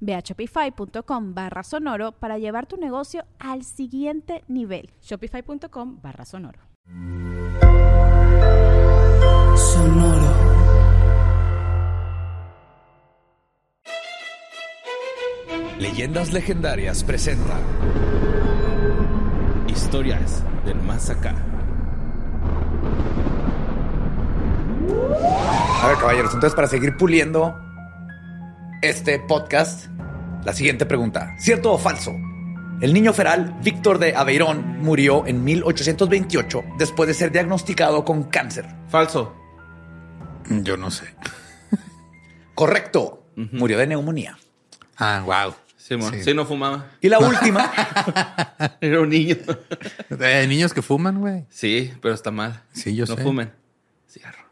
Ve a shopify.com barra sonoro para llevar tu negocio al siguiente nivel. Shopify.com barra sonoro. Sonoro. Leyendas Legendarias presenta Historias del Más Acá. A ver, caballeros, entonces para seguir puliendo este podcast, la siguiente pregunta. ¿Cierto o falso? El niño feral Víctor de Aveirón murió en 1828 después de ser diagnosticado con cáncer. Falso. Yo no sé. Correcto. Murió de neumonía. Ah, wow. Sí, no fumaba. Y la última, Era un niño. Hay niños que fuman, güey. Sí, pero está mal. Sí, yo no sé. fumen. Cigarro.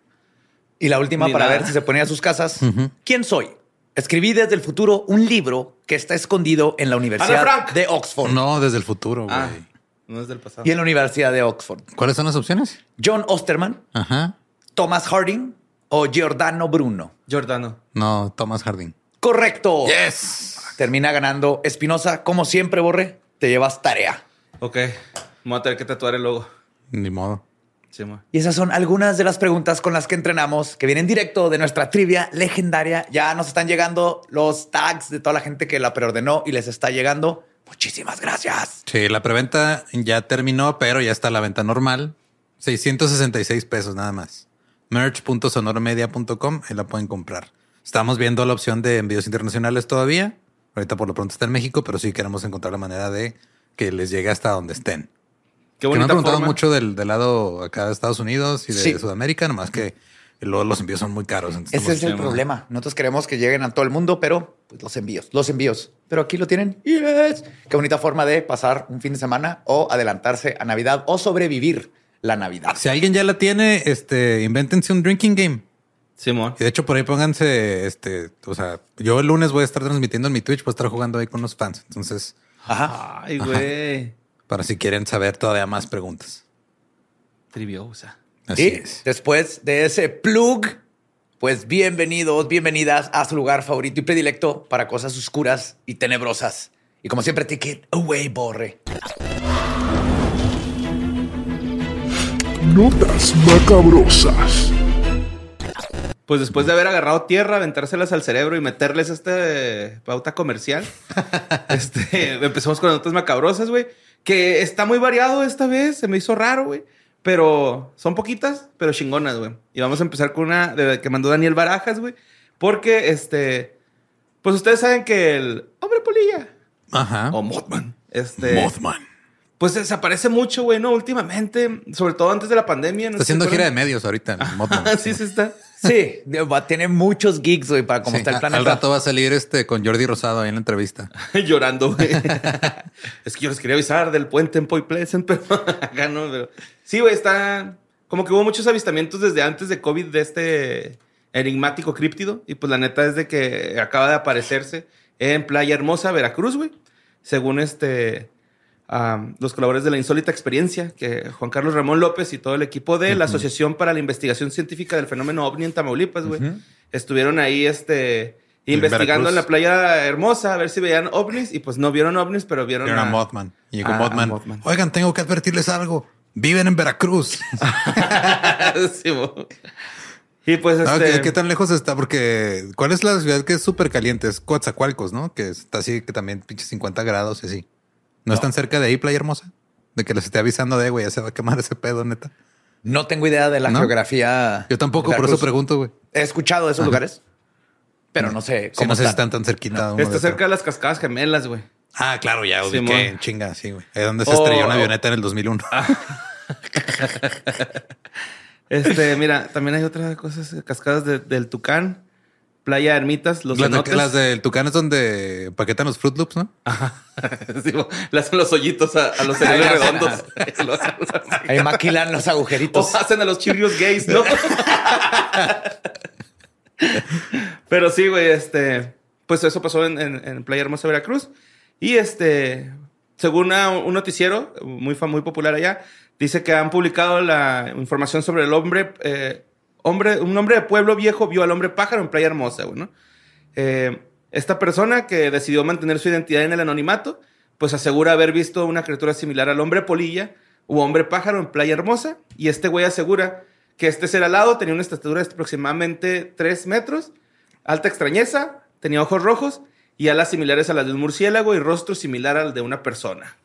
y la última Ni para nada. ver si se ponía a sus casas. ¿Quién soy? Escribí desde el futuro un libro que está escondido en la Universidad de Oxford. No, desde el futuro, güey. Ah, no es del pasado. Y en la Universidad de Oxford. ¿Cuáles son las opciones? John Osterman, Ajá. Thomas Harding o Giordano Bruno. Giordano. No, Thomas Harding. Correcto. Yes. Termina ganando Espinosa. Como siempre, Borre, te llevas tarea. Ok. Me voy a tener que tatuar el logo. Ni modo. Sí. Y esas son algunas de las preguntas con las que entrenamos, que vienen directo de nuestra trivia legendaria. Ya nos están llegando los tags de toda la gente que la preordenó y les está llegando. Muchísimas gracias. Sí, la preventa ya terminó, pero ya está la venta normal. 666 pesos nada más. Merch.sonoromedia.com, ahí la pueden comprar. Estamos viendo la opción de envíos internacionales todavía. Ahorita por lo pronto está en México, pero sí queremos encontrar la manera de que les llegue hasta donde estén. Qué Que me han preguntado forma. mucho del, del lado acá de Estados Unidos y de Sí. Sudamérica, nomás que luego los envíos son muy caros. entonces Ese es el problema. Nosotros queremos que lleguen a todo el mundo, pero pues, los envíos, los envíos. Pero aquí lo tienen. Yes. Qué bonita forma de pasar un fin de semana o adelantarse a Navidad o sobrevivir la Navidad. Si alguien ya la tiene, este, invéntense un drinking game. Simón. Y de hecho, por ahí pónganse, este, o sea, yo el lunes voy a estar transmitiendo en mi Twitch, voy a estar jugando ahí con los fans. Entonces, Ajá. Ay, güey. Para si quieren saber todavía más preguntas. Triviosa. Así y es. después de ese plug, pues bienvenidos, bienvenidas a su lugar favorito y predilecto para cosas oscuras y tenebrosas. Y como siempre, take it away, Borre. Notas macabrosas. Pues después de haber agarrado tierra, aventárselas al cerebro y meterles este pauta comercial, este, empezamos con notas macabrosas, güey. Que está muy variado esta vez, se me hizo raro, güey. Pero son poquitas, pero chingonas, güey. Y vamos a empezar con una de la que mandó Daniel Barajas, güey. Porque, este, pues ustedes saben que el hombre polilla Ajá. o Mothman, este, Mothman. pues desaparece mucho, güey, ¿no? Últimamente, sobre todo antes de la pandemia. ¿no? Está haciendo ¿Se gira de medios ahorita. Mothman. sí, sí está. Sí, va a tener muchos gigs, güey, para como Sí, está el planeta. Al rato va a salir este con Jordi Rosado ahí en la entrevista. llorando, güey. es que yo les quería avisar del puente en Point Pleasant, pero acá no. Pero... Sí, güey, está. Como que hubo muchos avistamientos desde antes de COVID de este enigmático críptido. Y pues la neta es de que acaba de aparecerse en Playa Hermosa, Veracruz, güey. Según este. Am, los colaboradores de la insólita experiencia, que Juan Carlos Ramón López y todo el equipo de la Asociación para la Investigación Científica del Fenómeno OVNI en Tamaulipas, güey, estuvieron ahí, este, investigando en la playa hermosa a ver si veían ovnis y pues no vieron ovnis, pero vieron, Era a- Mothman. Y llegó a- a Mothman. Oigan, tengo que advertirles algo. Viven en Veracruz. Sí, y pues este ¿qué, qué tan lejos está? Porque ¿cuál es la ciudad que es súper caliente? Es Coatzacoalcos, ¿no? Que está así, que también pinche 50 grados y así. ¿No, están cerca de ahí, Playa Hermosa? De que les esté avisando de, güey, ya se va a quemar ese pedo, neta. No tengo idea de la ¿No? geografía. Yo tampoco, por eso pregunto, güey. He escuchado de esos lugares, pero no sé Sí, cómo no sé si están. tan cerquita. uno Está de cerca otro. de las cascadas gemelas, güey. Ah, claro, ya ubiqué. En chinga, sí, güey. Es donde se Oh, estrelló una oh. avioneta en el 2001. Este, mira, también hay otras cosas, cascadas de- del Tucán, Playa Ermitas, los las, de- cenotes. las del Tucán es donde paquetan los Fruit Loops, ¿no? Sí, bo- le hacen los hoyitos a, a los cereales redondos. Ahí maquilan los agujeritos. o hacen a los chirrios gays, ¿no? Pero sí, güey, este, pues eso pasó en, en- en Playa Hermosa, Veracruz. Y este, según una- un noticiero muy, muy popular allá, dice que han publicado la información sobre el hombre, eh, hombre, un hombre de pueblo viejo vio al hombre pájaro en Playa Hermosa, güey, ¿no? Eh, esta persona que decidió mantener su identidad en el anonimato, pues asegura haber visto una criatura similar al hombre polilla u hombre pájaro en Playa Hermosa. Y este güey asegura que este ser alado tenía una estatura de aproximadamente 3 metros, alta extrañeza, tenía ojos rojos y alas similares a las de un murciélago y rostro similar al de una persona.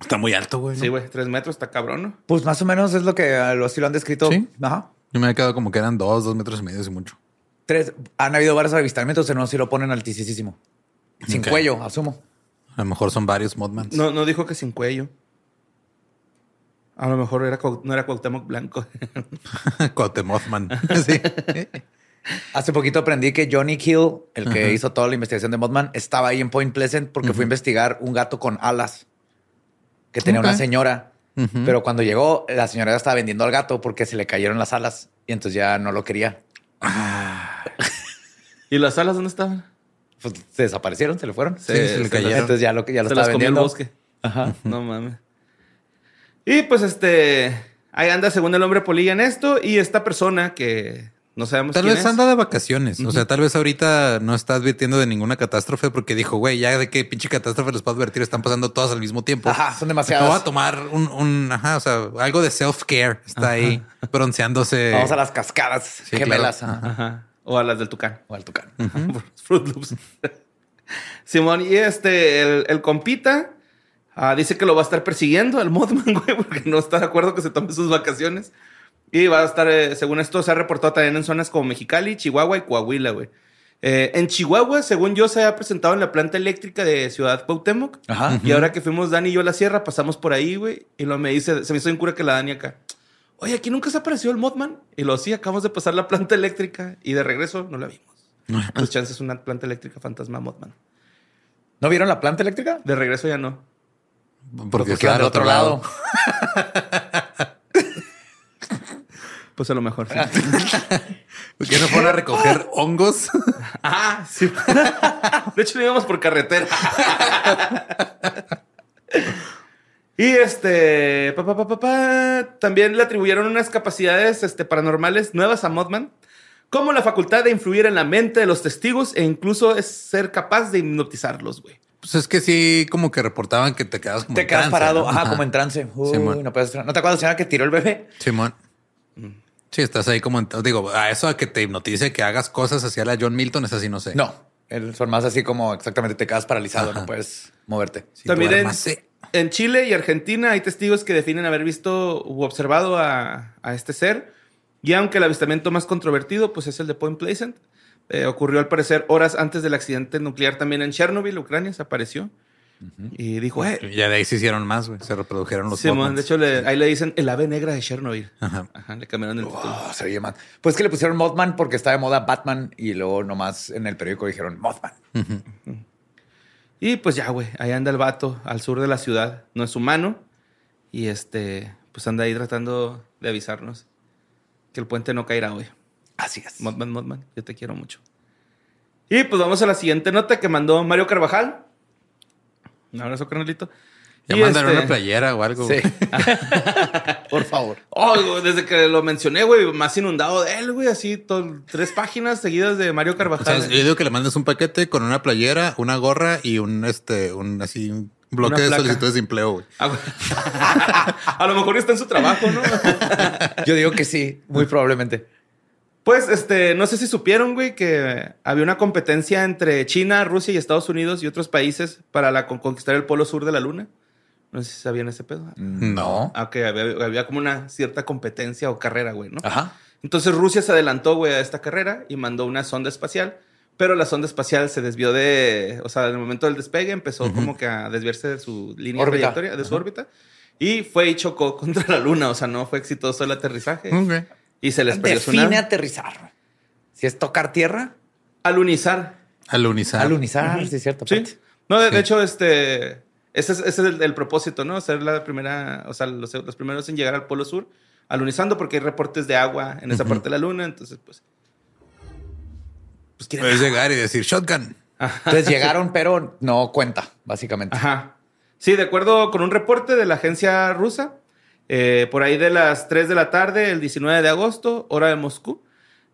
Está muy alto, güey. ¿no? Sí, güey, 3 metros, está cabrón, ¿no? Pues más o menos es lo que así lo han descrito. Sí. Ajá. Yo me he quedado como que eran dos, dos metros y medio, y mucho. Tres. Han habido varios avistamientos, en unos sí lo ponen altísimo. Sin cuello, asumo. A lo mejor son varios Modmans. No, no dijo que sin cuello. A lo mejor era, no era Cuauhtémoc Blanco. Cuauhtémocman. sí. Hace poquito aprendí que Johnny Kill, el que hizo toda la investigación de Mothman, estaba ahí en Point Pleasant porque fue a investigar un gato con alas que tenía una señora. Pero cuando llegó, la señora ya estaba vendiendo al gato porque se le cayeron las alas y entonces ya no lo quería. ¿Y las alas dónde estaban? Pues se desaparecieron, se le fueron. Sí, se le cayeron. Entonces ya lo, ya lo Se estaba las comió el vendiendo. bosque. Ajá. No mames. Y pues este. Ahí anda según el hombre polilla en esto. Y esta persona que no sabemos Tal quién vez es. anda de vacaciones. O sea, tal vez ahorita no está advirtiendo de ninguna catástrofe porque dijo, güey, ya de qué pinche catástrofe les puedo advertir, están pasando todas al mismo tiempo. Ajá, son demasiadas. voy a tomar un, un- ajá, o sea, algo de self-care. Está ahí bronceándose. Vamos a las cascadas Sí, gemelas. claro. ajá. Ajá. O a las del Tucán. O al tucán. Fruit Loops. Simón, y este, el, el compita ah, dice que lo va a estar persiguiendo al Modman, güey, porque no está de acuerdo que se tome sus vacaciones. Y va a estar, eh, según esto, se ha reportado también en zonas como Mexicali, Chihuahua y Coahuila, güey. Eh, en Chihuahua, según yo, se ha presentado en la planta eléctrica de Ciudad Cuauhtémoc. Ajá. Y ahora que fuimos Dani y yo a la sierra, pasamos por ahí, güey. Y lo me dice, se me hizo en cura que la Dani acá. Oye, aquí nunca se apareció el Modman. Y lo sí, acabamos de pasar la planta eléctrica y de regreso no la vimos. Pues chance es una planta eléctrica fantasma Modman. ¿No vieron la planta eléctrica? De regreso ya no. porque, Porque iban de otro lado. Pues a lo mejor. sí. ¿Por qué no fueron a recoger hongos? ah, sí. De hecho, íbamos por carretera. y este. pa, pa, pa, pa, pa, también le atribuyeron unas capacidades este, paranormales nuevas a Modman. Como la facultad de influir en la mente de los testigos e incluso es ser capaz de hipnotizarlos, güey. Pues es que sí, como que reportaban que te quedas como Te en quedas trance, parado, ¿no? ajá, como en trance. Uy, Simón. no, puedes- ¿No te acuerdas de la señora que tiró el bebé? Simón. Sí, estás ahí como, en- digo, a eso a que te hipnotice, que hagas cosas hacia la John Milton, es así, no sé. No, son más así como exactamente te quedas paralizado, Ajá. no puedes moverte. Sí, También en, en Chile y Argentina hay testigos que definen haber visto u observado a, a este ser. Y aunque el avistamiento más controvertido pues es el de Point Pleasant, eh, ocurrió al parecer horas antes del accidente nuclear también en Chernobyl, Ucrania, se apareció. Y dijo, eh, Ya de ahí se hicieron más, güey. Se reprodujeron los Mothmans. de hecho le- ahí le dicen el ave negra de Chernobyl. Ajá. Ajá, le cambiaron el título. Oh, se oye mal. Pues que le pusieron Mothman porque está de moda Batman y luego nomás en el periódico dijeron Mothman. Y pues ya, güey, ahí anda el vato al sur de la ciudad. No es humano. Y este, pues anda ahí tratando de avisarnos que el puente no caerá hoy. Así es. Modman, Modman, yo te quiero mucho. Y pues vamos a la siguiente nota que mandó Mario Carvajal. Un abrazo, carnalito. Ya mandan este- una playera o algo. Sí. Por favor. Oh, desde que lo mencioné, güey, más inundado de él, güey, así, todo- tres páginas seguidas de Mario O Carvajal. sea, yo digo que le mandes un paquete con una playera, una gorra y un este, un así, un bloque de solicitudes de empleo, güey. Ah, güey. a lo mejor está en su trabajo, ¿no? Yo digo que sí, muy probablemente. Pues, este, no sé si supieron, güey, que había una competencia entre China, Rusia y Estados Unidos y otros países para la, conquistar el polo sur de la luna. No sé si sabían ese pedo. No. Ah, que había, había como una cierta competencia o carrera, güey, ¿no? Ajá. Entonces Rusia se adelantó, güey, a esta carrera y mandó una sonda espacial, pero la sonda espacial se desvió de, o sea, en el momento del despegue empezó como que a desviarse de su línea Órbita. trayectoria, de su órbita, y fue y chocó contra la luna, o sea, no fue exitoso el aterrizaje Ok. Y se les perdió su Define nave. aterrizar. Si es tocar tierra, Alunizar. Alunizar. alunizar, sí es cierto. Sí. No, de, hecho, este, ese es, ese es el, el propósito, ¿no? Ser la primera, o sea, los, los primeros en llegar al Polo Sur, alunizando, porque hay reportes de agua en esa parte de la luna, entonces, pues. Pues Puedes llegar y decir shotgun. Entonces llegaron, pero no cuenta, básicamente. Ajá. Sí, de acuerdo con un reporte de la agencia rusa, eh, por ahí de las 3 de la tarde, el 19 de agosto, hora de Moscú,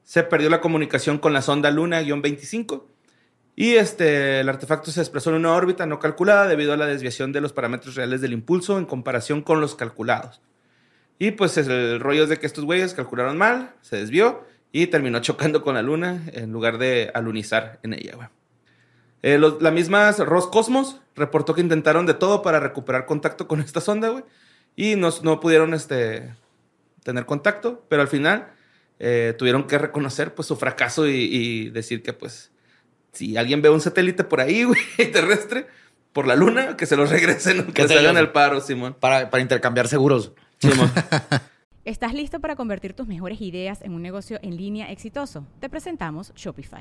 se perdió la comunicación con la sonda Luna-25 y este, el artefacto se desplazó en una órbita no calculada debido a la desviación de los parámetros reales del impulso en comparación con los calculados. Y pues el rollo es de que estos güeyes calcularon mal, se desvió y terminó chocando con la Luna en lugar de alunizar en ella, güey. Eh, la misma Roscosmos reportó que intentaron de todo para recuperar contacto con esta sonda, güey. Y no, no pudieron este, tener contacto, pero al final eh, tuvieron que reconocer pues, su fracaso y, y decir que, pues, si alguien ve un satélite por ahí, güey, terrestre, por la luna, que se los regresen, que, se hagan el paro, Simón. Para, para intercambiar seguros. Simón. ¿Estás listo para convertir tus mejores ideas en un negocio en línea exitoso? Te presentamos Shopify.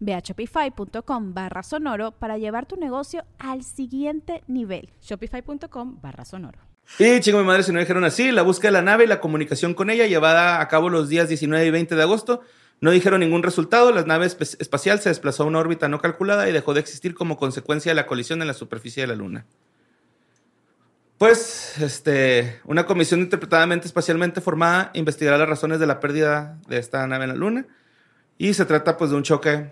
Ve a shopify.com barra sonoro para llevar tu negocio al siguiente nivel. Shopify.com barra sonoro. Y chingo mi madre, si no dijeron así, la búsqueda de la nave y la comunicación con ella llevada a cabo los días 19 y 20 de agosto no dijeron ningún resultado. La nave espacial se desplazó a una órbita no calculada y dejó de existir como consecuencia de la colisión en la superficie de la Luna. Pues, este, una comisión interpretadamente espacialmente formada investigará las razones de la pérdida de esta nave en la Luna. Y se trata, pues, de un choque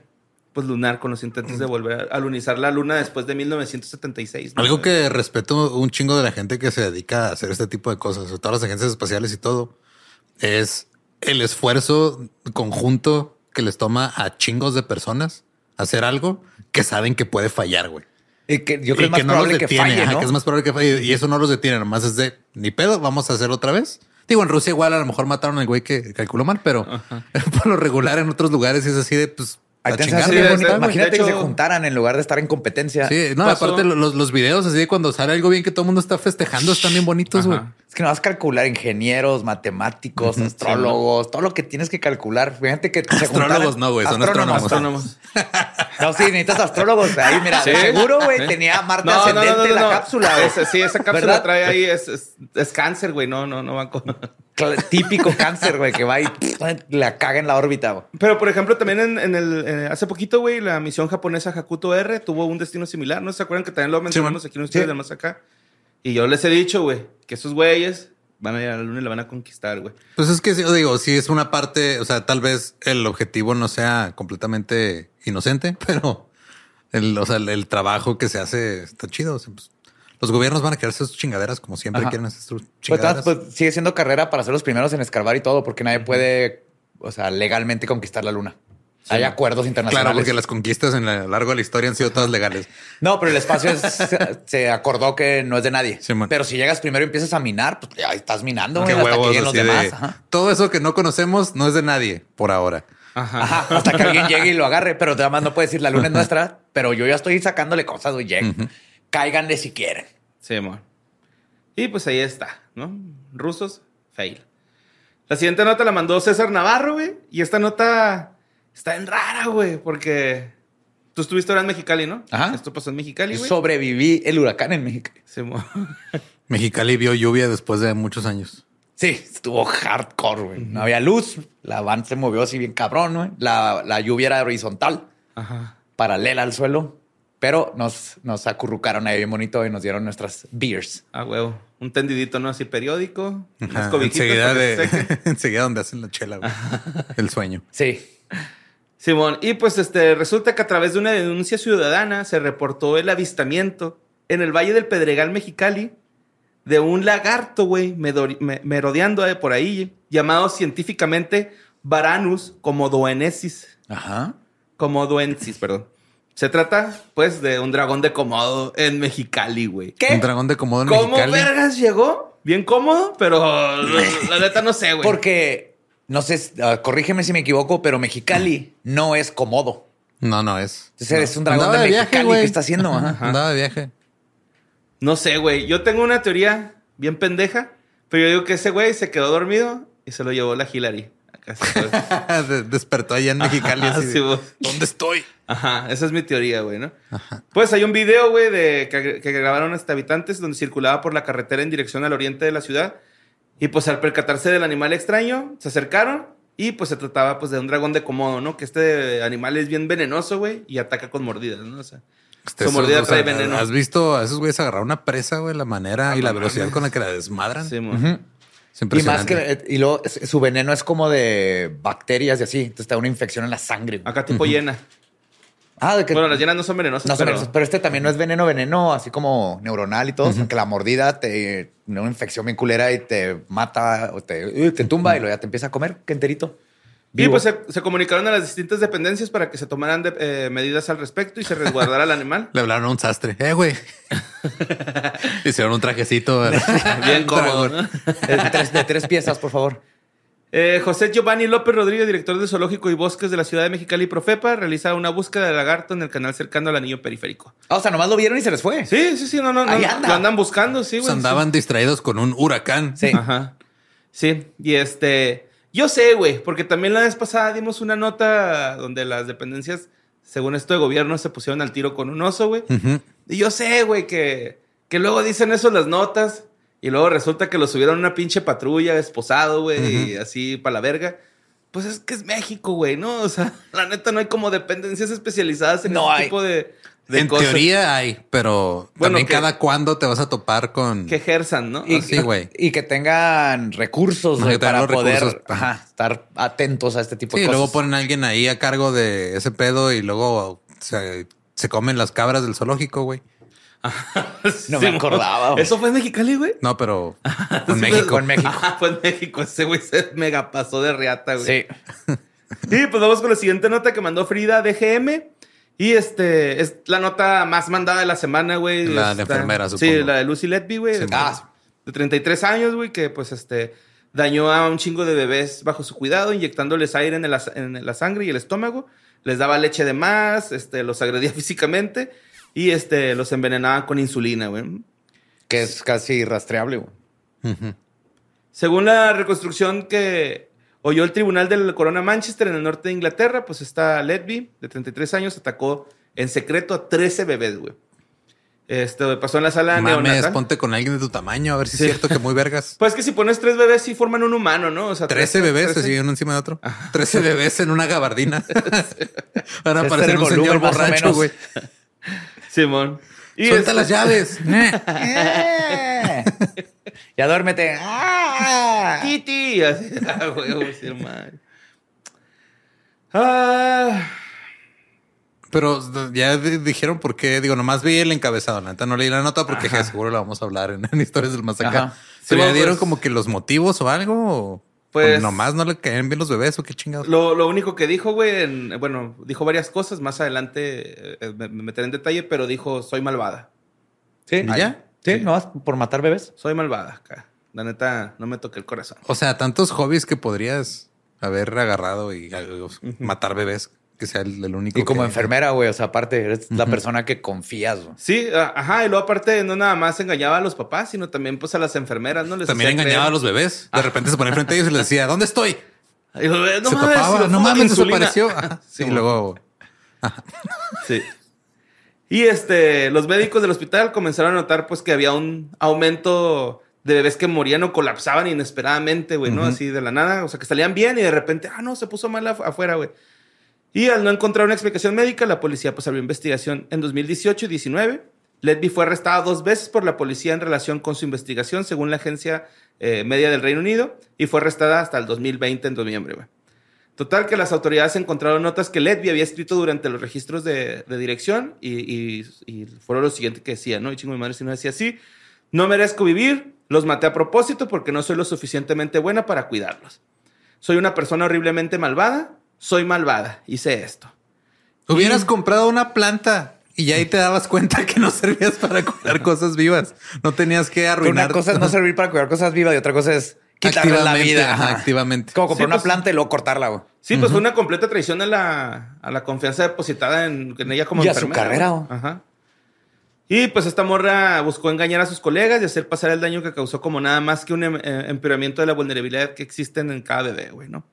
pues, lunar con los intentos de volver a lunizar la Luna después de 1976. ¿no? Algo que respeto un chingo de la gente que se dedica a hacer este tipo de cosas, sobre todas las agencias espaciales y todo, es el esfuerzo conjunto que les toma a chingos de personas hacer algo que saben que puede fallar, güey. Y que yo creo Y que es más probable que detiene, falle, ajá, ¿no? que es más probable que falle. Y eso no los detiene, nomás es de ni pedo, vamos a hacer otra vez. Digo, en Rusia igual a lo mejor mataron al güey que calculó mal, pero por lo regular en otros lugares es así de pues a sí, bonito. Imagínate que se juntaran en lugar de estar en competencia. Sí, no, Pasó- aparte los, los videos así de cuando sale algo bien que todo el mundo está festejando están bien bonitos, güey. Es que no vas a calcular ingenieros, matemáticos, astrólogos, todo lo que tienes que calcular. Fíjate que se Astrólogos juntaran- no, güey, son astrónomos. Astrónomos. No, sí, necesitas astrólogos. Ahí, mira, de Sí. seguro, güey, tenía Marte No, no, no, ascendente no, no, la no. cápsula. Ese- sí, esa cápsula ¿Verdad? trae ahí, es, es, es cáncer, güey. No, no, no va con. Típico cáncer, güey, que va y la caga en la órbita. güey. Pero, por ejemplo, también en, en el. eh, hace poquito, güey, la misión japonesa Hakuto R tuvo un destino similar. ¿No se acuerdan que también lo mencionamos aquí en ustedes Sí. de más acá? Y yo les he dicho, güey, que esos güeyes van a ir a la luna y la van a conquistar, güey. Pues es que sí, yo digo, sí es una parte, o sea, tal vez el objetivo no sea completamente inocente, pero el, o sea, el, el trabajo que se hace está chido. o sea, pues, los gobiernos van a querer hacer sus chingaderas como siempre Ajá. quieren hacer sus Pues, chingaderas. pues, sigue siendo carrera para ser los primeros en escarbar y todo, porque nadie puede, o sea, legalmente conquistar la luna. Hay acuerdos internacionales. claro, porque las conquistas en lo largo de la historia han sido todas legales. No, pero el espacio es- se acordó que no es de nadie. Sí, pero si llegas primero y empiezas a minar, pues ya estás minando Qué hasta que huevos los así de, todo eso que no conocemos no es de nadie por ahora. Ajá. Ajá, hasta que alguien llegue y lo agarre, pero además no puede decir la luna es nuestra, pero yo ya estoy sacándole cosas, güey. lleguen. Cáiganle si quieren. Sí, amor. Y pues ahí está, ¿no? Rusos, fail. La siguiente nota la mandó César Navarro, güey. Y esta nota está en rara, güey, porque tú estuviste ahora en Mexicali, ¿no? Ajá. Esto pasó en Mexicali, güey. Sobreviví el huracán en México. Simón. Mexicali vio lluvia después de muchos años. Sí, estuvo hardcore, güey. No había luz, la van se movió así bien cabrón, güey. La, la lluvia era horizontal, Ajá. paralela al suelo, pero nos, nos acurrucaron ahí bien bonito y nos dieron nuestras beers. Ah, huevo. Un tendidito, ¿no? Así periódico. Ajá, enseguida, se de, enseguida donde hacen la chela, güey. El sueño. Sí. Simón, y pues este resulta que a través de una denuncia ciudadana se reportó el avistamiento en el Valle del Pedregal Mexicali de un lagarto, güey, merodeando eh, por ahí, llamado científicamente Varanus comodoensis. Ajá. Comodoensis, perdón. Se trata, pues, de un dragón de Komodo en Mexicali, güey. Un dragón de Komodo en ¿Cómo Mexicali. vergas llegó? Bien cómodo, pero la, la neta no sé, güey. Porque, no sé, ah, corrígeme si me equivoco, pero Mexicali no es cómodo. No, no es. Entonces No. es un dragón Andaba de viaje, Mexicali güey. que está haciendo. Ajá. Andaba de viaje. No sé, güey. Yo tengo una teoría bien pendeja, pero yo digo que ese güey se quedó dormido y se lo llevó la Hillary. Acá se Despertó allá en Mexicali. Ajá, así sí. ¿Dónde estoy? Ajá, esa es mi teoría, güey, ¿no? Pues hay un video, güey, de que, que grabaron hasta habitantes donde circulaba por la carretera en dirección al oriente de la ciudad. Y pues al percatarse del animal extraño, se acercaron y pues se trataba pues de un dragón de Komodo, ¿no? Que este animal es bien venenoso, güey, y ataca con mordidas, ¿no? O sea, Este, su mordida o sea, trae veneno. ¿Has visto a esos güeyes agarrar una presa, güey? La manera Ah, y la velocidad mames. con la que la desmadran. Sí, mo. Es Y más impresionante. que, y luego su veneno es como de bacterias y así. Entonces te da una infección en la sangre. güey. Acá tipo llena. Ah, de que Bueno, las llenas no son venenosas, no son pero... venenos, pero este también no es veneno, veneno así como neuronal y todo, sino que la mordida te una infección bien culera y te mata o te, uh, te tumba y luego ya te empieza a comer que enterito. Y Vivo. pues se, se comunicaron a las distintas dependencias para que se tomaran de- eh, medidas al respecto y se resguardara al animal. Le hablaron a un sastre. Eh, güey. Hicieron un trajecito. ¿verdad? Bien cómodo. ¿no? de, tres, de tres piezas, por favor. Eh, José Giovanni López Rodríguez, director de Zoológico y Bosques de la ciudad de Mexicali, Profepa, realiza una búsqueda de lagarto en el canal cercano al anillo periférico. Ah, o sea, nomás lo vieron y se les fue. Sí, sí, sí, no, no, no. Ahí anda. Lo andan buscando, sí, Pues güey. andaban distraídos con un huracán. Sí. Ajá. Sí, y este. Yo sé, güey, porque también la vez pasada dimos una nota donde las dependencias, según esto de gobierno, se pusieron al tiro con un oso, güey. Ujú. Y yo sé, güey, que, que luego dicen eso en las notas y luego resulta que lo subieron a una pinche patrulla esposado, güey, y así para la verga. Pues es que es México, güey, ¿no? O sea, la neta no hay como dependencias especializadas en No ese hay. tipo de, de En cosas teoría hay, pero Bueno, también que- cada cuándo te vas a topar con... que ejerzan, ¿no? Y, Así. Sí, güey. y que tengan recursos No, güey, que tengan para poder recursos. ajá, estar atentos a este tipo Sí, de y cosas. luego ponen a alguien ahí a cargo de ese pedo y luego se, se comen las cabras del zoológico, güey. No me acordaba, güey. ¿Eso fue en Mexicali, güey? No, pero Sí, en México. en México. Ah, fue en México. Ese güey se mega pasó de riata, güey. Sí. Y pues vamos con la siguiente nota que mandó Frida DGM. Y este es la nota más mandada de la semana, güey. La de Está- enfermera, Sí, supongo. la de Lucy Letby, güey. Sí, de, ah. de 33 años, güey, que pues este dañó a un chingo de bebés bajo su cuidado, inyectándoles aire en, el as- en la sangre y el estómago. Les daba leche de más, este, los agredía físicamente y este, los envenenaba con insulina, güey. Que es casi rastreable, güey. Según la reconstrucción que oyó el tribunal del Corona Manchester en el norte de Inglaterra, pues esta Letby, de 33 años, atacó en secreto a 13 bebés, güey. Este pasó en la sala Mames, neonatal. ponte con alguien de tu tamaño, a ver si Sí. es cierto que muy vergas. Pues que si pones tres bebés, sí forman un humano, ¿no? O sea, 13 bebés se 13. siguen uno encima de otro. 13 bebés en una gabardina. Van a Ese parecer un señor borracho, güey. Simón. Y Suelta este- las llaves. Eh. ya duérmete. Ah. Titi. Así, ah, sí, hermano. Ah. Pero ya di- dijeron por qué. Digo, nomás vi el encabezado. La neta no leí la nota porque je, seguro la vamos a hablar en, en Historias del Más Acá. Ajá. Pero Sí, ya dieron pues- como que los motivos o algo. O, Pues- o nomás no le caen bien los bebés o qué chingados. Lo, lo único que dijo, güey, en- bueno, dijo varias cosas. Más adelante eh, me, me meteré en detalle, pero dijo, soy malvada. Sí, ¿Y ya? Sí, no vas por matar bebés. Soy malvada acá. La neta, no me toqué el corazón. O sea, tantos hobbies que podrías haber agarrado y eh, matar bebés, que sea el, el único. Y como que- enfermera, güey, o sea, aparte, eres la persona que confías, güey. Sí, ajá, y luego aparte no nada más engañaba a los papás, sino también pues a las enfermeras, ¿no? Les También engañaba a los bebés. De repente se ponía frente a ellos y les decía, ¿dónde estoy? Y los bebés, no se mames, tapaba, no de mames, insulina". desapareció. Ajá. Sí, y luego Sí. Y este, los médicos del hospital comenzaron a notar pues que había un aumento de bebés que morían o colapsaban inesperadamente, güey, ¿no? Así de la nada, o sea, que salían bien y de repente, ah, no, se puso mal af- afuera, güey. Y al no encontrar una explicación médica, la policía pues abrió investigación en 2018 y 19. Ledby fue arrestada dos veces por la policía en relación con su investigación, según la agencia eh, media del Reino Unido, y fue arrestada hasta el 2020 en noviembre, güey. Total que las autoridades encontraron notas que Ledby había escrito durante los registros de, dirección y, y, y fueron lo siguiente que decía, ¿no? Y chingo mi madre si no decía así, no merezco vivir, los maté a propósito porque no soy lo suficientemente buena para cuidarlos. Soy una persona horriblemente malvada, soy malvada, hice esto. Hubieras comprado una planta y ya ahí te dabas cuenta que no servías para cuidar cosas vivas. No tenías que Pero arruinar. una cosa es no servir para cuidar cosas vivas y otra cosa es quitarle la vida. ajá, activamente. Como comprar Sí, una pues- planta y luego cortarla, güey. Sí, pues fue una completa traición a la, a la confianza depositada en, en ella como Y a su carrera. Ajá. Y pues esta morra buscó engañar a sus colegas y hacer pasar el daño que causó como nada más que un em- eh, empeoramiento de la vulnerabilidad que existen en cada bebé, güey, ¿no?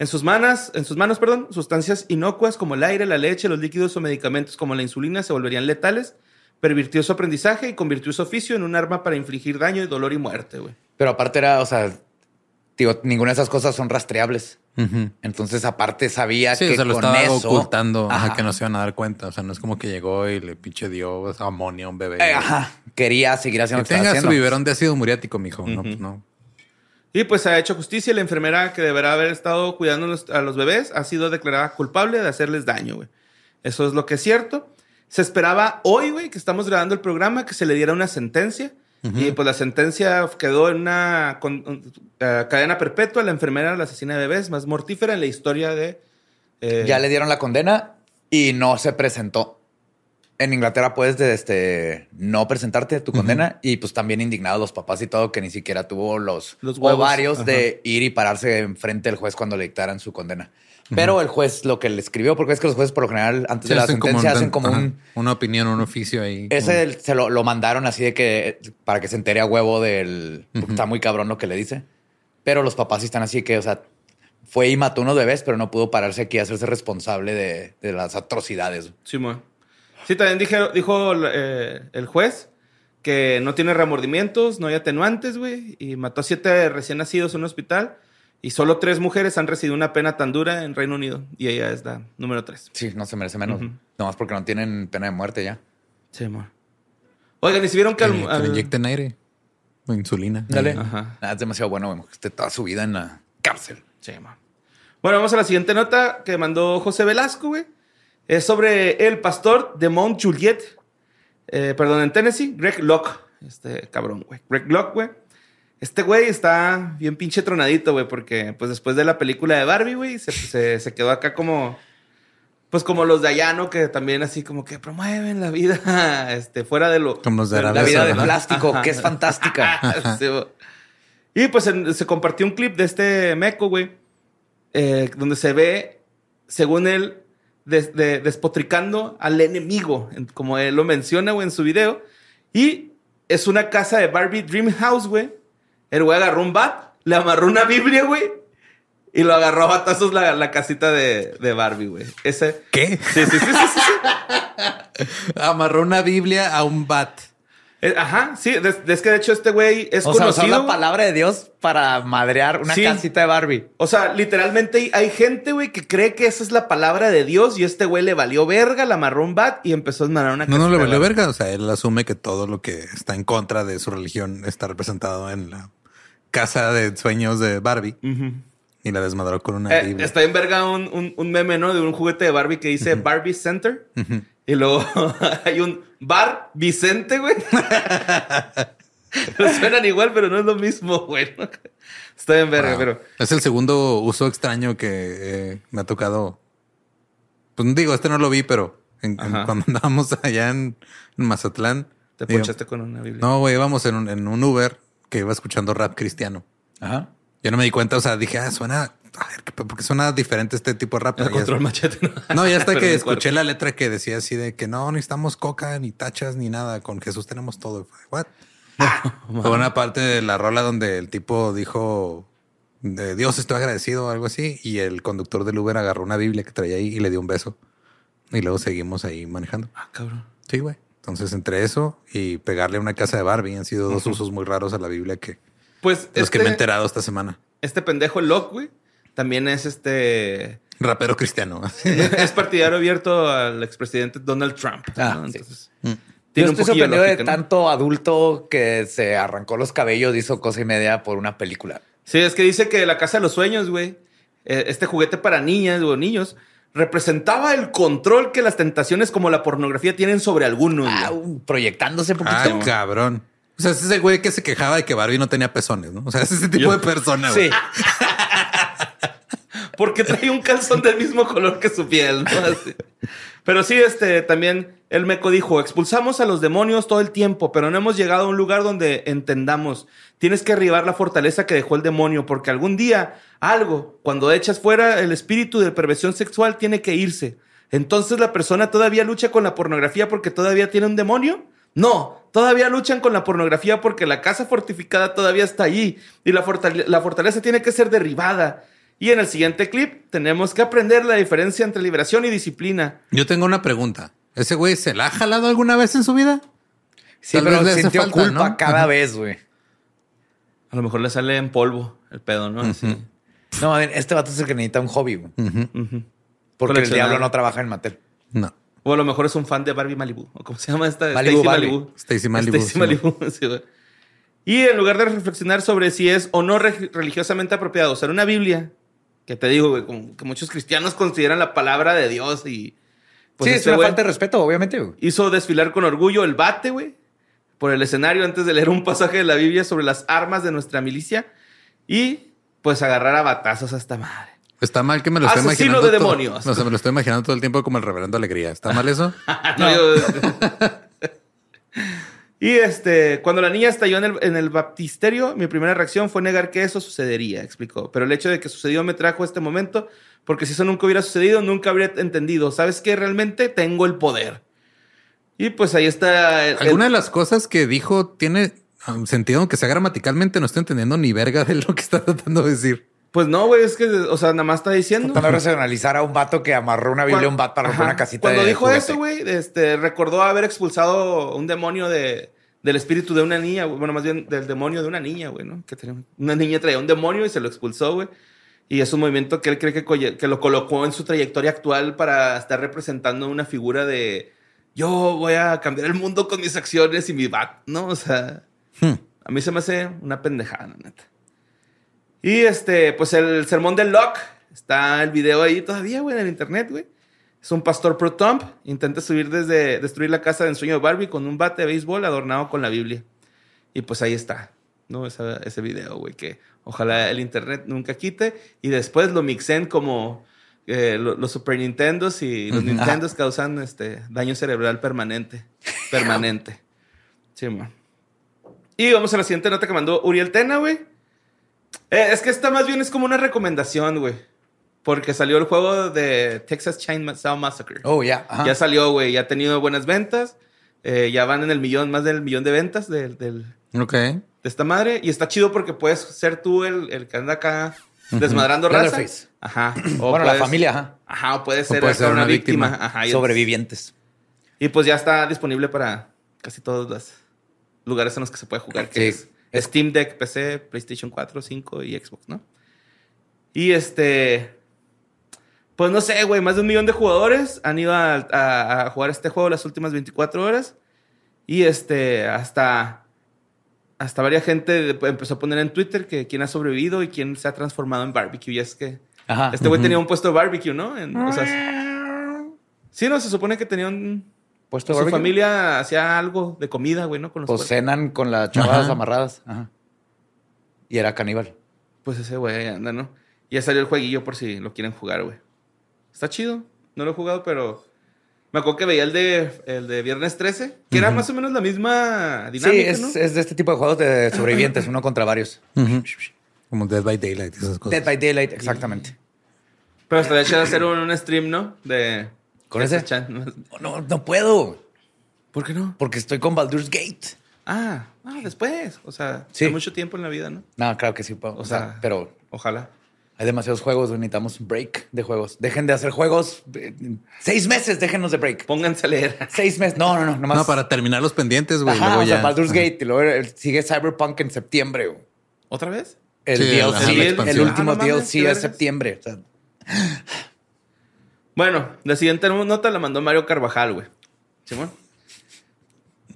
En sus manos, en sus manos, perdón, sustancias inocuas como el aire, la leche, los líquidos o medicamentos como la insulina se volverían letales. Pervirtió su aprendizaje y convirtió su oficio en un arma para infligir daño, dolor y muerte, güey. Pero aparte era, o sea, digo, ninguna de esas cosas son rastreables. Entonces, aparte sabía Sí, que o sea, lo con estaba eso ocultando, ajá, Ajá. que no se iban a dar cuenta. O sea, no es como que llegó y le pinche dio o sea, amonio a un bebé. Eh, ajá, quería seguir haciendo Que lo que tenga su biberón de ácido muriático, mijo. No, pues no. Y pues se ha hecho justicia y la enfermera que deberá haber estado cuidando a los- bebés ha sido declarada culpable de hacerles daño, güey. Eso es lo que es cierto. Se esperaba hoy, güey, que estamos grabando el programa, que se le diera una sentencia. Y pues la sentencia quedó en una con- eh, cadena perpetua. La enfermera, la asesina de bebés, más mortífera en la historia de... eh, Ya le dieron la condena y no se presentó. En Inglaterra puedes de, este, no presentarte tu condena y pues también indignados los papás y todo que ni siquiera tuvo los, Los huevos, ovarios ajá. de ir y pararse enfrente del juez cuando le dictaran su condena. Pero el juez lo que le escribió, porque es que los jueces por lo general antes Sí, de la hacen como sentencia un- hacen como un... una opinión, un oficio ahí. Ese se lo, lo mandaron así de que para que se entere a huevo del. porque Está muy cabrón lo que le dice. Pero los papás sí están así que, o sea, fue y mató unos bebés, pero no pudo pararse aquí a hacerse responsable de, de las atrocidades. Simón. Sí, también dije, dijo eh, el juez que no tiene remordimientos, no hay atenuantes, güey, y mató a siete recién nacidos en un hospital. Y solo tres mujeres han recibido una pena tan dura en Reino Unido. Y ella es la número tres. Sí, no se merece menos. Ujú. Nomás porque no tienen pena de muerte ya. Sí, amor. Oigan, ¿y si vieron que que, al- le- que al- le inyecten aire o insulina. Dale. Ajá. Ah, es demasiado bueno, güey. Esté toda su vida en la cárcel. Sí, amor. Bueno, vamos a la siguiente nota que mandó José Velasco, güey. Es sobre el pastor de Mount Juliet, eh, perdón, en Tennessee, Greg Locke. Este cabrón, güey. Greg Locke, güey. Este güey está bien pinche tronadito, güey, porque pues después de la película de Barbie, güey, se, se- se quedó acá como, pues como los de allá, ¿no? Que también así como que promueven la vida, este, fuera de lo... Como los de la Arabia La vida de Ajá. plástico, que es fantástica. Y pues se compartió un clip de este meco, güey, eh, donde se ve, según él, des- de- despotricando al enemigo, en- como él lo menciona, güey, en su video. Y es una casa de Barbie Dream House, güey. El güey agarró un bat, le amarró una Biblia, güey. Y lo agarró a batazos la, la casita de, de Barbie, güey. Ese. ¿Qué? Sí, sí, sí, sí, sí, sí. Amarró una Biblia a un bat. Eh, ajá, sí. Es, que de hecho este güey es O sea, conocido. la palabra de Dios para madrear una Sí. casita de Barbie. O sea, literalmente hay- gente, güey, que cree que esa es la palabra de Dios y este güey le valió verga, la amarró un bat y empezó a amarrar una No, no casita le valió verga. O sea, él asume que todo lo que está en contra de su religión está representado en la casa de sueños de Barbie y la desmadró con una Eh, está en verga un, un- un meme, ¿no? De un juguete de Barbie que dice Barbie Center. Y luego hay un Bar Vicente, güey. Pero Suenan igual, pero no es lo mismo, güey. Está en verga, Wow. pero... Es el segundo uso extraño que eh, me ha tocado. Pues digo, este no lo vi, pero en- en- cuando andábamos allá en, en Mazatlán. Te digo, ponchaste con una Biblia. No, güey, íbamos en un, en un Uber que iba escuchando rap cristiano. Ajá. Yo no me di cuenta, o sea, dije, ah, suena, a ver, ¿qué- porque suena diferente este tipo de rap. El Y ya- control machete. No, No, ya hasta que escuché la letra que decía así de que no necesitamos coca, ni tachas, ni nada. Con Jesús tenemos todo. What? Fue una parte de la rola donde el tipo dijo de Dios estoy agradecido o algo así. Y el conductor del Uber agarró una Biblia que traía ahí y le dio un beso. Y luego seguimos ahí manejando. Ah, cabrón. Sí, güey. Entonces, entre eso y pegarle a una casa de Barbie han sido dos usos muy raros a la Biblia que Pues los que me he este, enterado esta semana. este pendejo Locke, güey, también es este. Rapero cristiano. es partidario abierto al expresidente Donald Trump. Ah, ¿no? sí. Entonces, Yo tiene un estoy sorprendido de tanto adulto que se arrancó los cabellos, hizo cosa y media por una película. Sí, es que dice que la casa de los sueños, güey, eh, este juguete para niñas o niños, representaba el control que las tentaciones como la pornografía tienen sobre algunos. Ah, proyectándose poquito. Ay, cabrón. O sea, es ese güey que se quejaba de que Barbie no tenía pezones, ¿no? O sea, es ese tipo de persona, güey. sí. Porque trae un calzón del mismo color que su piel. Pero sí, este, también el meco dijo, expulsamos a los demonios todo el tiempo, pero no hemos llegado a un lugar donde entendamos. Tienes que arribar la fortaleza que dejó el demonio, porque algún día, algo, cuando echas fuera el espíritu de perversión sexual, tiene que irse. Entonces la persona todavía lucha con la pornografía porque todavía tiene un demonio. No, todavía luchan con la pornografía porque la casa fortificada todavía está allí y la fortaleza tiene que ser derribada. Y en el siguiente clip tenemos que aprender la diferencia entre liberación y disciplina. Yo tengo una pregunta. ¿Ese güey se la ha jalado alguna vez en su vida? Sí, Tal pero vez le sintió falta, culpa ¿no? cada Ajá. vez, güey. A lo mejor le sale en polvo el pedo, ¿no? Así. No, a ver, este vato es el que necesita un hobby, güey. Ujú. Porque el diablo no trabaja en Mattel. No. O a lo mejor es un fan de Barbie Malibu. ¿O cómo se llama esta? Malibu Stacy. Malibu. Stacy Malibu, Stacy Malibu, sí, güey. Y en lugar de reflexionar sobre si es o no re- religiosamente apropiado usar una Biblia, que te digo, güey, como que muchos cristianos consideran la palabra de Dios y... pues sí, es este una güey falta de respeto, obviamente, güey. Hizo desfilar con orgullo el bate, güey, por el escenario antes de leer un pasaje de la Biblia sobre las armas de nuestra milicia y pues agarrar a batazos a esta madre. Está mal que me lo esté imaginando. de todo- demonios. No sé, me lo estoy imaginando todo el tiempo como el reverendo Alegría. ¿Está mal eso? No, yo- y este, cuando la niña estalló en el, en el baptisterio, mi primera reacción fue negar que eso sucedería, explicó. Pero el hecho de que sucedió me trajo este momento, porque si eso nunca hubiera sucedido, nunca habría entendido. ¿Sabes qué? Realmente tengo el poder. Y pues ahí está. Alguna de las cosas que dijo tiene um, sentido, aunque sea gramaticalmente, no estoy entendiendo ni verga de lo que está tratando de decir. Pues no, güey, es que, o sea, nada más está diciendo. Tratando de racionalizar a un vato que amarró una Biblia a un bat para romper una casita Cuando de dijo juguete. eso, güey, este, recordó haber expulsado un demonio de, del espíritu de una niña, bueno, más bien del demonio de una niña, güey, ¿no? Que tenía- una niña traía un demonio y se lo expulsó, güey. Y es un movimiento que él cree que, que lo colocó en su trayectoria actual para estar representando una figura de yo voy a cambiar el mundo con mis acciones y mi bat, ¿no? O sea, Hmm. a mí se me hace una pendejada, la neta. Y este, pues el sermón del Locke. Está el video ahí todavía, güey, en el internet, güey. Es un pastor pro Trump. Intenta subir desde destruir la casa de ensueño de Barbie con un bate de béisbol adornado con la Biblia. Y pues ahí está, ¿no? Esa- ese video, güey, que ojalá el internet nunca quite. Y después lo mixen como eh, lo- los Super Nintendos y los Ujú. Nintendos causan este, daño cerebral permanente. Permanente. Sí, man. Y vamos a la siguiente nota que mandó Uriel Tena, güey. Eh, es que esta más bien es como una recomendación, güey. Porque salió el juego de Texas Chainsaw Massacre. Oh, ya. ajá. Ya salió, güey. Ya ha tenido buenas ventas. Eh, ya van en el millón, más del millón de ventas del- del- Ok. de esta madre. Y está chido porque puedes ser tú el, el que anda acá desmadrando. Leatherface. Ajá. O bueno, la familia, ajá. Ajá, o puede O ser, puede acá ser una una víctima. víctima. Ajá. y- Sobrevivientes. Y pues ya está disponible para casi todos los lugares en los que se puede jugar, que Sí. es Steam Deck, PC, PlayStation 4, 5 y Xbox, ¿no? Y este... Pues no sé, güey, más de un millón de jugadores han ido a, a- a jugar este juego las últimas 24 horas. Y este, hasta... Hasta varias gente empezó a poner en Twitter que quién ha sobrevivido y quién se ha transformado en barbecue. Y es que Ajá. este güey tenía un puesto de barbecue, ¿no? En- o sea, sí, no, se supone que tenía un, Puesto su barbecue. familia hacía algo de comida, güey, ¿no? Con los Pues cuerpos. cenan con las chavadas Ajá. amarradas. Ajá. Y era caníbal. Pues ese güey ahí anda, ¿no? Y ya salió el jueguillo por si lo quieren jugar, güey. Está chido. No lo he jugado, pero... Me acuerdo que veía el de, el de Viernes 13, que era más o menos la misma Sí, dinámica, es, ¿no? es de este tipo de juegos de sobrevivientes, uno contra varios. Como Dead by Daylight, esas cosas. Dead by Daylight, exactamente. Pero estaría chido hacer un, un stream, ¿no? De... ¿Con ese? chan- No, no puedo, ¿Por qué no? porque estoy con Baldur's Gate. Ah, ah, después. O sea, Sí. hay mucho tiempo en la vida, ¿no? No, claro que sí puedo. O sea, pero Ojalá. Hay demasiados juegos, güey, necesitamos un break de juegos. Dejen de hacer juegos. eh, Seis meses, déjenos de break. Pónganse a leer. Seis meses. No, no, no, nomás. No, para terminar los pendientes, güey. Ajá, luego o sea, ya. Baldur's Ajá. Gate y luego el- sigue Cyberpunk en septiembre. güey. ¿Otra vez? El Sí, DLC, el, expansión. último Ah, no DLC es septiembre. O sea, Bueno, la siguiente nota la mandó Mario Carvajal, güey. Simón.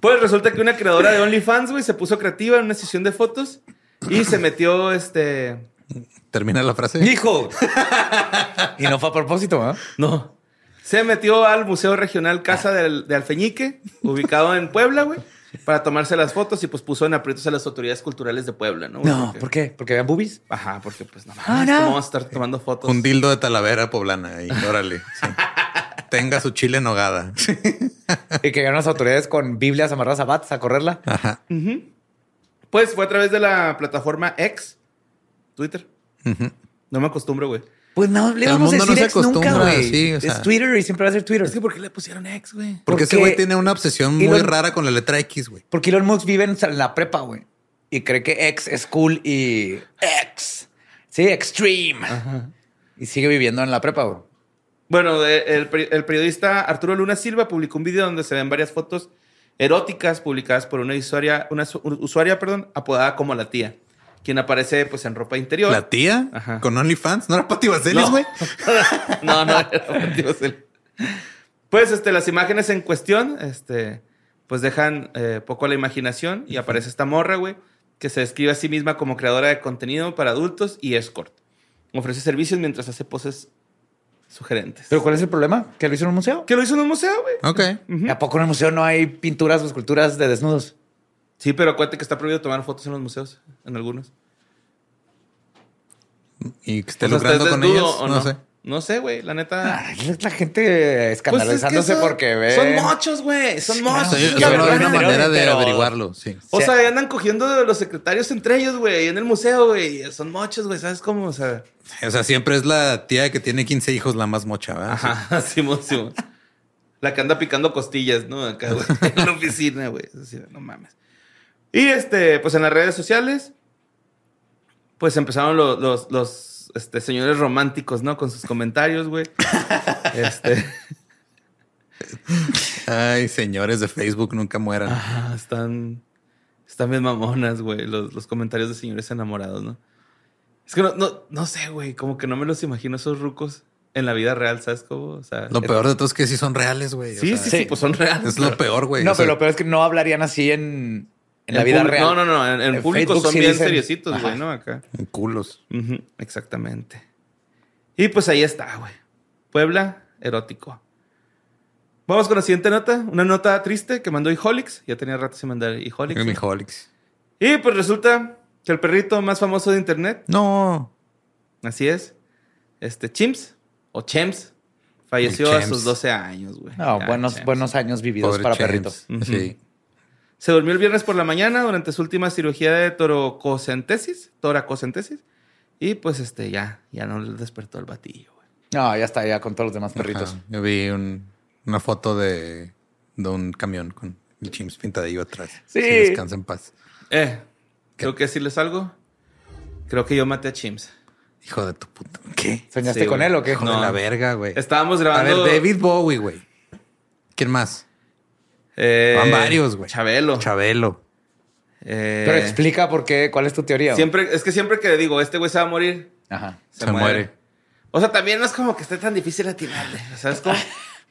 Pues resulta que una creadora de OnlyFans, güey, se puso creativa en una sesión de fotos y se metió, este... Termina la frase. Hijo. y no fue a propósito, ¿eh? No. Se metió al Museo Regional Casa del- de Alfeñique, ubicado en Puebla, güey, para tomarse las fotos y pues puso en aprietos a las autoridades culturales de Puebla, ¿no? No, Porque- ¿por qué? Porque habían boobies. Ajá, porque pues no Ah, no. ¿cómo vamos a estar tomando fotos? Un dildo de talavera poblana. Y órale. sí. Tenga su chile en nogada. Y que llegaron las autoridades con Biblias amarradas a bats a correrla. Ajá. Pues fue a través de la plataforma X, Twitter. No me acostumbro, güey. Pues no le vamos a no decir se ex nunca, güey. sí, o sea. es Twitter y siempre va a ser Twitter. Es que ¿por qué le pusieron X, güey? Porque ese güey tiene una obsesión muy rara con la letra X, güey. Porque Elon Musk vive en la prepa, güey. Y cree que ex es cool y ex. Sí, extreme. Y sigue viviendo en la prepa, güey. Bueno, de- el, peri- el periodista Arturo Luna Silva publicó un video donde se ven varias fotos eróticas publicadas por una usuaria, una su- usuaria, perdón, apodada como la tía, quien aparece pues en ropa interior. La tía Ajá. con OnlyFans. ¿No era Pati Vaselis, güey? no, no, era Pati Vaselis. Pues este, las imágenes en cuestión, este, pues dejan eh, poco a la imaginación y aparece esta morra, güey, que se describe a sí misma como creadora de contenido para adultos y escort. Ofrece servicios mientras hace poses sugerentes. ¿Pero cuál es el problema? ¿Que lo hizo en un museo? que lo hizo en un museo, güey. Ok. Ujú. ¿A poco en el museo no hay pinturas o esculturas de desnudos? Sí, pero acuérdate que está prohibido tomar fotos en los museos, en algunos. Y que esté O sea, lucrando ¿estás con o No, sé. No sé, güey, la neta. La gente Pues es que escandalizándose son- porque ve. Son mochos, güey. Son Sí, mochos. claro. Sí, Sí, no hay una manera de pero- averiguarlo, sí. O Sí. sea, andan cogiendo de los secretarios entre ellos, güey, en el museo, güey. Son mochos, güey, ¿sabes cómo? O sea, O sea, siempre es la tía que tiene 15 hijos la más mocha, ¿verdad? ajá, Simón, Simón. La que anda picando costillas, ¿no? Acá, güey, en la oficina, güey. No mames. Y este, pues en las redes sociales, pues empezaron los, los, los este, señores románticos, ¿no? Con sus comentarios, güey. Este. Ay, señores de Facebook, nunca mueran. Ah, están. Están bien mamonas, güey. Los, los comentarios de señores enamorados, ¿no? Es que no, no, no sé, güey. Como que no me los imagino esos rucos en la vida real, ¿sabes cómo? O sea. Lo peor de todo es que sí son reales, güey. o Sí, sea, sí, sí, sí. pues son reales. Es lo peor, güey. no, o sea, pero lo peor es que no hablarían así en, en la En vida público- real. No, no, no. En, en En público Facebook son sí bien dicen- seriecitos, güey. ¿no? Acá. en culos. Exactamente. Y pues ahí está, güey. Puebla, erótico. Vamos con la siguiente nota. Una nota triste que mandó Iholix. Ya tenía rato sin mandar Iholix. Mi Holix. Y pues resulta que el perrito más famoso de internet, No. así es, este Chimps o Chems, falleció a sus 12 años, güey. No, Ya, buenos, Chems. buenos años vividos Pobre para perritos. Sí. Se durmió el viernes por la mañana durante su última cirugía de torococentesis, toracocentesis, y pues este ya, ya no le despertó el batillo, güey. No, ya está, ya con todos los demás perritos. Ajá. Yo vi un- una foto de, de un camión con el Chims pintadillo atrás. Sí. descansa en paz. Eh, creo que decirles algo. Creo que yo maté a Chims. Hijo de tu puta. ¿Qué? ¿Soñaste Sí, con güey. él o qué? Hijo No. de la verga, güey. Estábamos A grabando. ver, David Bowie, güey. ¿Quién más? Eh, Van varios, güey. Chabelo. Chabelo. Eh, Pero explica por qué, cuál es tu teoría. güey? Siempre, es que siempre que digo, este güey se va a morir, Ajá. se, Se muere. muere. O sea, también no es como que esté tan difícil atinarle, ¿sabes cómo?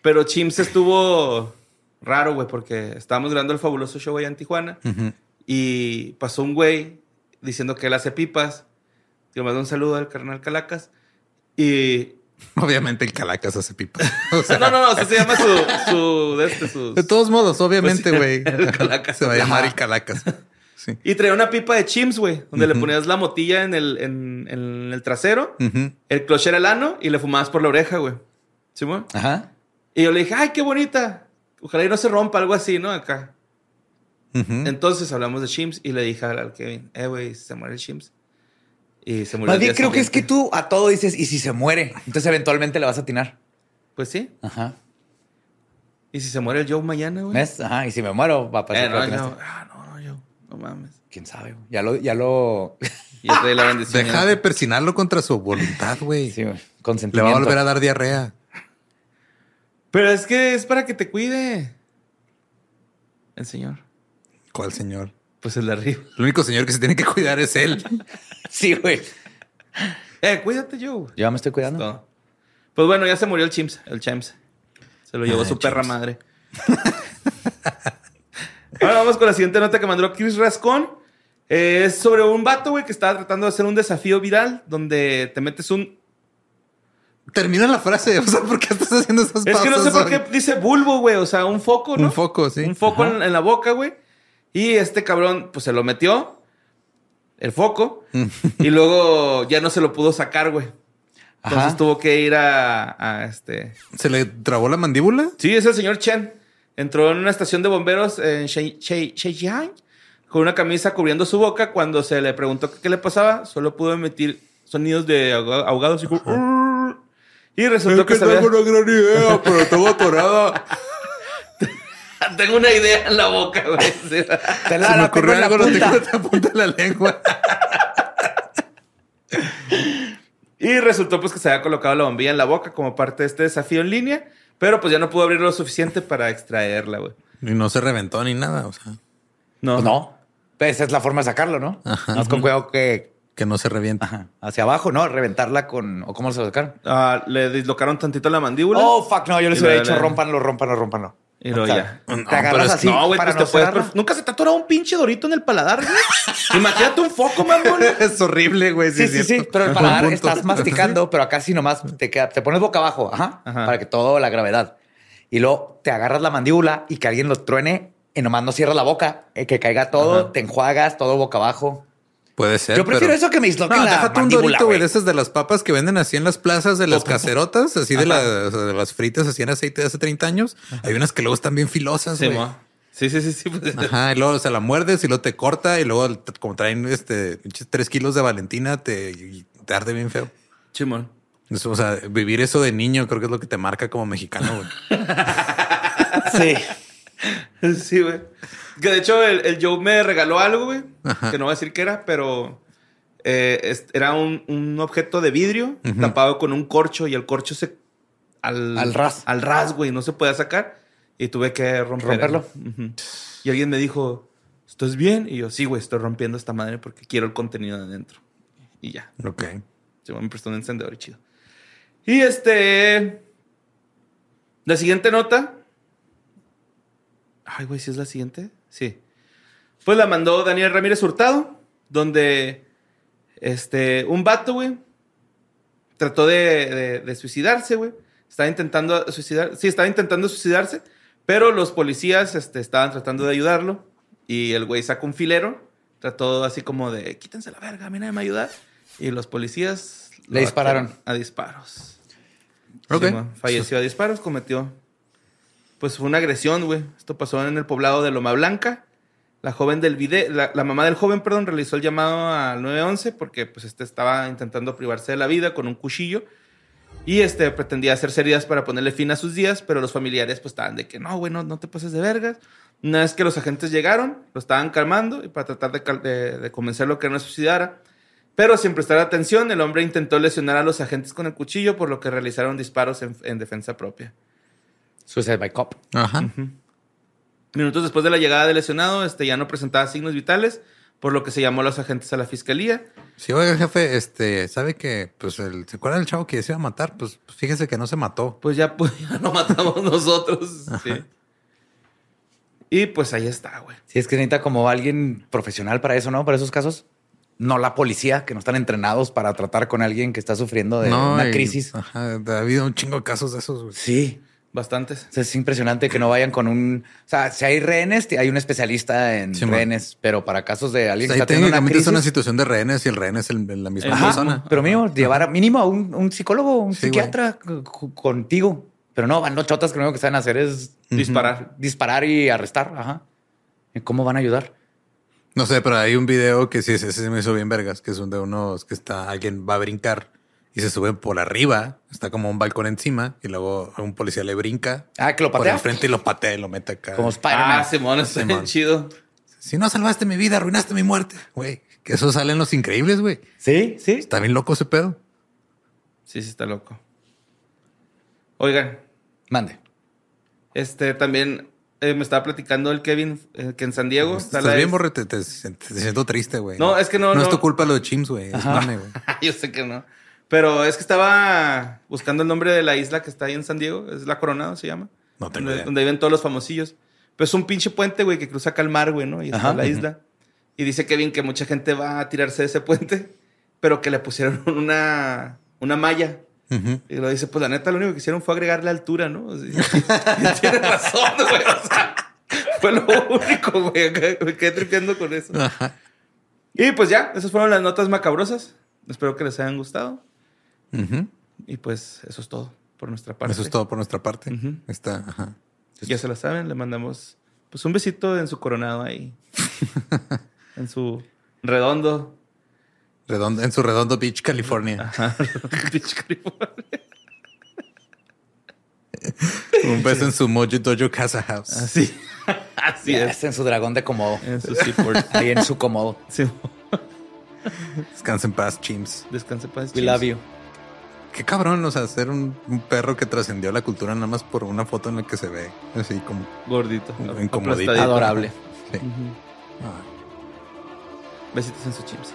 Pero Chims estuvo raro, güey, porque estábamos grabando el fabuloso show allá en Tijuana y pasó un güey diciendo que él hace pipas. Yo mando un saludo al carnal Calacas y... Obviamente el Calacas hace pipa. O sea, No, no, no, se llama su... su de este, sus- De todos modos, obviamente, Pues güey. sí, el Calacas. Se va a llamar el Calacas. Sí. Y traía una pipa de Chims, güey, donde le ponías la motilla en el, en, en el trasero, el cloche era el ano y le fumabas por la oreja, güey. ¿Sí, güey? Ajá. Y yo le dije, ay, qué bonita. Ojalá y no se rompa algo así, ¿no? Acá. Entonces hablamos de Chims y le dije al, al Kevin, eh, güey, se muere el Chims. Y se murió. Más bien creo que es que tú a todo dices, ¿y si se muere? Entonces eventualmente le vas a atinar. Pues sí. Ajá. ¿Y si se muere el Joe mañana, güey? ¿Ves? Ajá. Y si me muero, va a pasar Eh, que no, yo- ah, no, no, yo. No mames. ¿Quién sabe? güey? Ya lo, ya lo, ya trae la bendición. Deja de persinarlo contra su voluntad, güey. Sí, güey. Le va a volver a dar diarrea. Pero es que es para que te cuide. El señor. ¿Cuál señor? Pues el de arriba. El único señor que se tiene que cuidar es él. Sí, güey. Eh, cuídate, Joe. Ya me estoy cuidando. Todo. Pues bueno, ya se murió el Chimps, el Champs. Se lo llevó Ay, su perra madre. Ahora vamos con la siguiente nota que mandó Chris Rascón. Eh, es sobre un vato, güey, que estaba tratando de hacer un desafío viral donde te metes un... Termina la frase. O sea, ¿por qué estás haciendo esas Es que no sé por qué dice bulbo, güey. O sea, un foco, ¿no? Un foco, sí. Un foco en, en la boca, güey. Y este cabrón, pues se lo metió, el foco, y luego ya no se lo pudo sacar, güey. Entonces Ajá. tuvo que ir a, a este. ¿Se le trabó la mandíbula? Sí, es el señor Chen. Entró en una estación de bomberos en Shejiang con una camisa cubriendo su boca. Cuando se le preguntó qué, le pasaba, solo pudo emitir sonidos de ahoga- ahogados y. Y resultó que, se había- una gran idea, pero tengo atorada. Tengo una idea en la boca, güey. Sí. Te Se la, me la ocurrió algo, lo tengo en la punta de la lengua. Y resultó pues que se había colocado la bombilla en la boca como parte de este desafío en línea, pero pues ya no pudo abrir lo suficiente para extraerla, güey. Y no se reventó ni nada, o sea, No. Pues no. Esa es la forma de sacarlo, ¿no? Más con cuidado que que no se revienta. ajá, hacia abajo, ¿no? Reventarla con... ¿O cómo se lo sacaron? Ah, le dislocaron tantito la mandíbula. Oh, fuck, no. Yo les hubiera dicho rómpanlo, rómpanlo, rómpanlo. Y luego O sea, ya. Te No, pero agarras es- así no, güey, pues no te puedes. Nunca se te atorado un pinche dorito en el paladar, güey. Imagínate un foco, mamón. es horrible, güey. Sí, sí, sí, pero el paladar estás masticando, pero acá sí nomás te, queda- te pones boca abajo, ajá, Ajá. para que todo la gravedad. Y luego te agarras la mandíbula y que alguien lo truene y nomás no cierras la boca, eh, que caiga todo, Ajá. te enjuagas, todo boca abajo. Puede ser. Yo prefiero pero- eso que me disloquen No, la déjate un dorito, güey, de esas de las papas que venden así en las plazas de las cacerotas, así de, las- o sea, de las fritas así en aceite de hace 30 años. Hay unas que luego están bien filosas, güey. sí, sí, sí, sí. pues. Ajá, y luego se la muerdes y luego te corta y luego como traen este tres kilos de Valentina te, te arde bien feo. Chimón. Eso, o sea, vivir eso de niño creo que es lo que te marca como mexicano, güey. Sí. Sí, güey. Que de hecho el, el Joe me regaló algo, güey. Ajá. Que no voy a decir qué era, pero eh, es- era un, un objeto de vidrio tapado con un corcho y el corcho se... Al, Al ras. Al ras, güey. No se podía sacar y tuve que romper. Romperlo. Y alguien me dijo, ¿estás bien? Y yo, sí, güey, estoy rompiendo esta madre porque quiero el contenido de adentro. Y ya. Ok. Se me prestó un encendedor y chido. Y este. La siguiente nota. Ay, güey, ¿sí es la siguiente? Sí. Pues la mandó Daniel Ramírez Hurtado, donde este, un vato, güey, trató de, de- de suicidarse, güey. Estaba intentando suicidar, sí, estaba intentando suicidarse, pero los policías este, estaban tratando de ayudarlo y el güey sacó un filero, trató así como de, quítense la verga, a mí nadie me ayuda. Y los policías Le dispararon. A disparos. Sí, falleció a disparos, cometió. Pues fue una agresión, güey. Esto pasó en el poblado de Loma Blanca. La joven del video, la, mamá del joven, perdón, realizó el llamado al 911 porque pues este estaba intentando privarse de la vida con un cuchillo y este pretendía hacer heridas para ponerle fin a sus días, pero los familiares pues estaban de que no, güey, no, te pases de vergas. Una vez que los agentes llegaron, lo estaban calmando y para tratar de, de, de convencerlo que no se suicidara. Pero sin prestar atención, el hombre intentó lesionar a los agentes con el cuchillo, por lo que realizaron disparos en defensa propia. Suicide by cop. Ajá. Minutos después de la llegada del lesionado, este ya no presentaba signos vitales, por lo que se llamó a los agentes a la fiscalía. Sí, oiga, jefe, este, sabe que, pues, el, ¿se acuerda del chavo que se iba a matar? Pues, pues, fíjese que no se mató. Pues ya, pues, ya lo matamos nosotros. sí. Y pues ahí está, güey. Sí, es que necesita como alguien profesional para eso, ¿no? Para esos casos. No la policía, que no están entrenados para tratar con alguien que está sufriendo de una y- crisis. Ajá, ha habido un chingo de casos de esos, güey. Sí. Bastantes. O sea, es impresionante que no vayan con un... O sea, si hay rehenes, hay un especialista en Sí, man. rehenes, pero para casos de alguien O que sea, está ahí teniendo una técnicamente es una situación de rehenes y el rehén es el- la misma Ajá. persona. Pero mínimo, llevar a, mínimo a un, un psicólogo, un Sí, psiquiatra contigo. Pero no, van los chotas que lo único que saben hacer es Disparar. disparar y arrestar. Ajá. ¿Y ¿Cómo van a ayudar? No sé, pero hay un video que sí, ese se me hizo bien vergas, que es un de unos que está, alguien va a brincar y se sube por arriba, está como un balcón encima y luego un policía le brinca Ah, que lo por patea. enfrente y lo patea y lo mete acá. Como Spider-Man. Ah, Simón, está bien chido. Si no salvaste mi vida, arruinaste mi muerte, güey. Que eso sale en los increíbles, güey. Sí, sí. Está bien loco ese pedo. Sí, sí, está loco. Oigan, Mande. este también eh, me estaba platicando el Kevin eh, que en San Diego está Estás la bien, es- borre, te, te- te siento triste, güey. No, es que no, No, es no. tu culpa lo de Chims, güey. Es mame, güey. Yo sé que no. Pero es que estaba buscando el nombre de la isla que está ahí en San Diego. Es la Coronado, se llama. No tengo donde, idea. donde viven todos los famosillos. Pero es un pinche puente, güey, que cruza acá el mar, güey, ¿no? Y está Ajá. la isla. Y dice Kevin que mucha gente va a tirarse de ese puente, pero que le pusieron una, una malla. Y lo dice, pues la neta, lo único que hicieron fue agregarle altura, ¿no? O sea, y tiene razón, güey. O sea, fue lo único, güey. Me quedé tripeando con eso. Ajá. Y pues ya, esas fueron las notas macabrosas. Espero que les hayan gustado. Y pues eso es todo por nuestra parte. Eso es todo por nuestra parte. Está, ajá. Ya se la saben, le mandamos pues un besito en su coronado ahí. en su redondo. Redondo, en su Redondo Beach, California. Ajá, Beach California. Un beso en su Mojo Dojo Casa House. Así. Así Ya es. en su dragón de comodo. En su seaport. Ahí en su comodo. Sí. Descansa en paz, Chims. Descanse paz. We love you. Qué cabrón, o sea, ser un, un perro que trascendió la cultura nada más por una foto en la que se ve así como. Gordito. Incomodito. Adorable. Sí. Ah. Besitos en su chips.